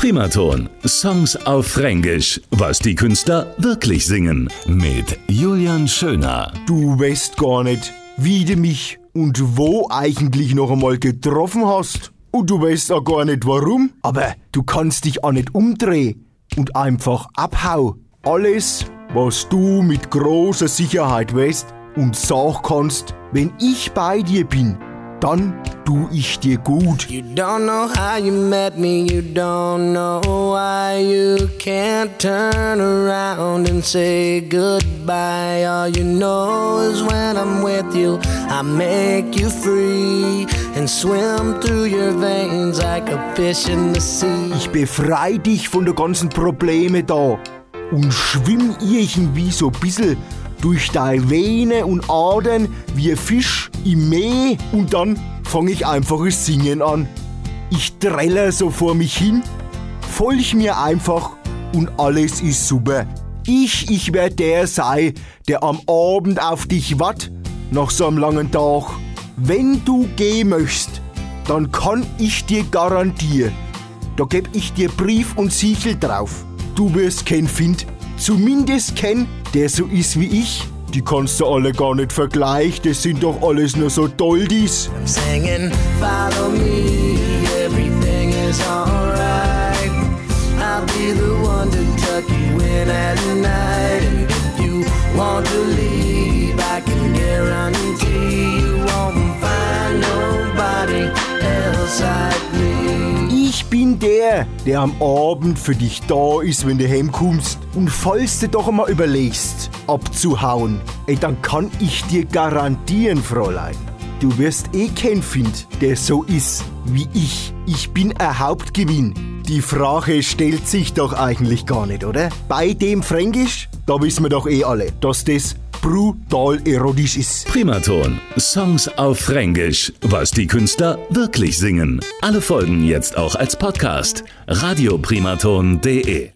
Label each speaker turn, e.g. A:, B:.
A: Primaton. Songs auf Fränkisch. Was die Künstler wirklich singen. Mit Julian Schöner.
B: Du weißt gar nicht, wie du mich und wo eigentlich noch einmal getroffen hast. Und du weißt auch gar nicht warum. Aber du kannst dich auch nicht umdrehen und einfach abhau. Alles, was du mit großer Sicherheit weißt und sag kannst, wenn ich bei dir bin, dann tu ich dir gut.
C: You don't know how you met me, you don't know why you can't turn around and say goodbye. All you know is when I'm with you, I make you free and swim through your veins like a fish in the sea.
B: Ich befrei dich von der ganzen Probleme da und schwimm irgendwie so bissel durch deine Vene und Adern wie ein Fisch im Meer und dann fange ich einfach das Singen an. Ich trälle so vor mich hin, folg mir einfach und alles ist super. Ich, ich werde der sein, der am Abend auf dich watt, nach so einem langen Tag. Wenn du gehen möchtest, dann kann ich dir garantieren, da geb ich dir Brief und Siegel drauf. Du wirst keinen finden, zumindest kennen, der so ist wie ich. Die kannst du alle gar nicht vergleichen, das sind doch alles nur so Doldis.
C: I'm singing, follow me, everything is alright.
B: Der, der am Abend für dich da ist, wenn du heimkommst. Und falls du doch einmal überlegst, abzuhauen, ey, dann kann ich dir garantieren, Fräulein. Du wirst eh keinen find, der so ist wie ich. Ich bin ein Hauptgewinn. Die Frage stellt sich doch eigentlich gar nicht, oder? Bei dem Fränkisch, da wissen wir doch eh alle, dass das brutal erotisch ist.
A: Primaton. Songs auf Fränkisch. Was die Künstler wirklich singen. Alle Folgen jetzt auch als Podcast. radioprimaton.de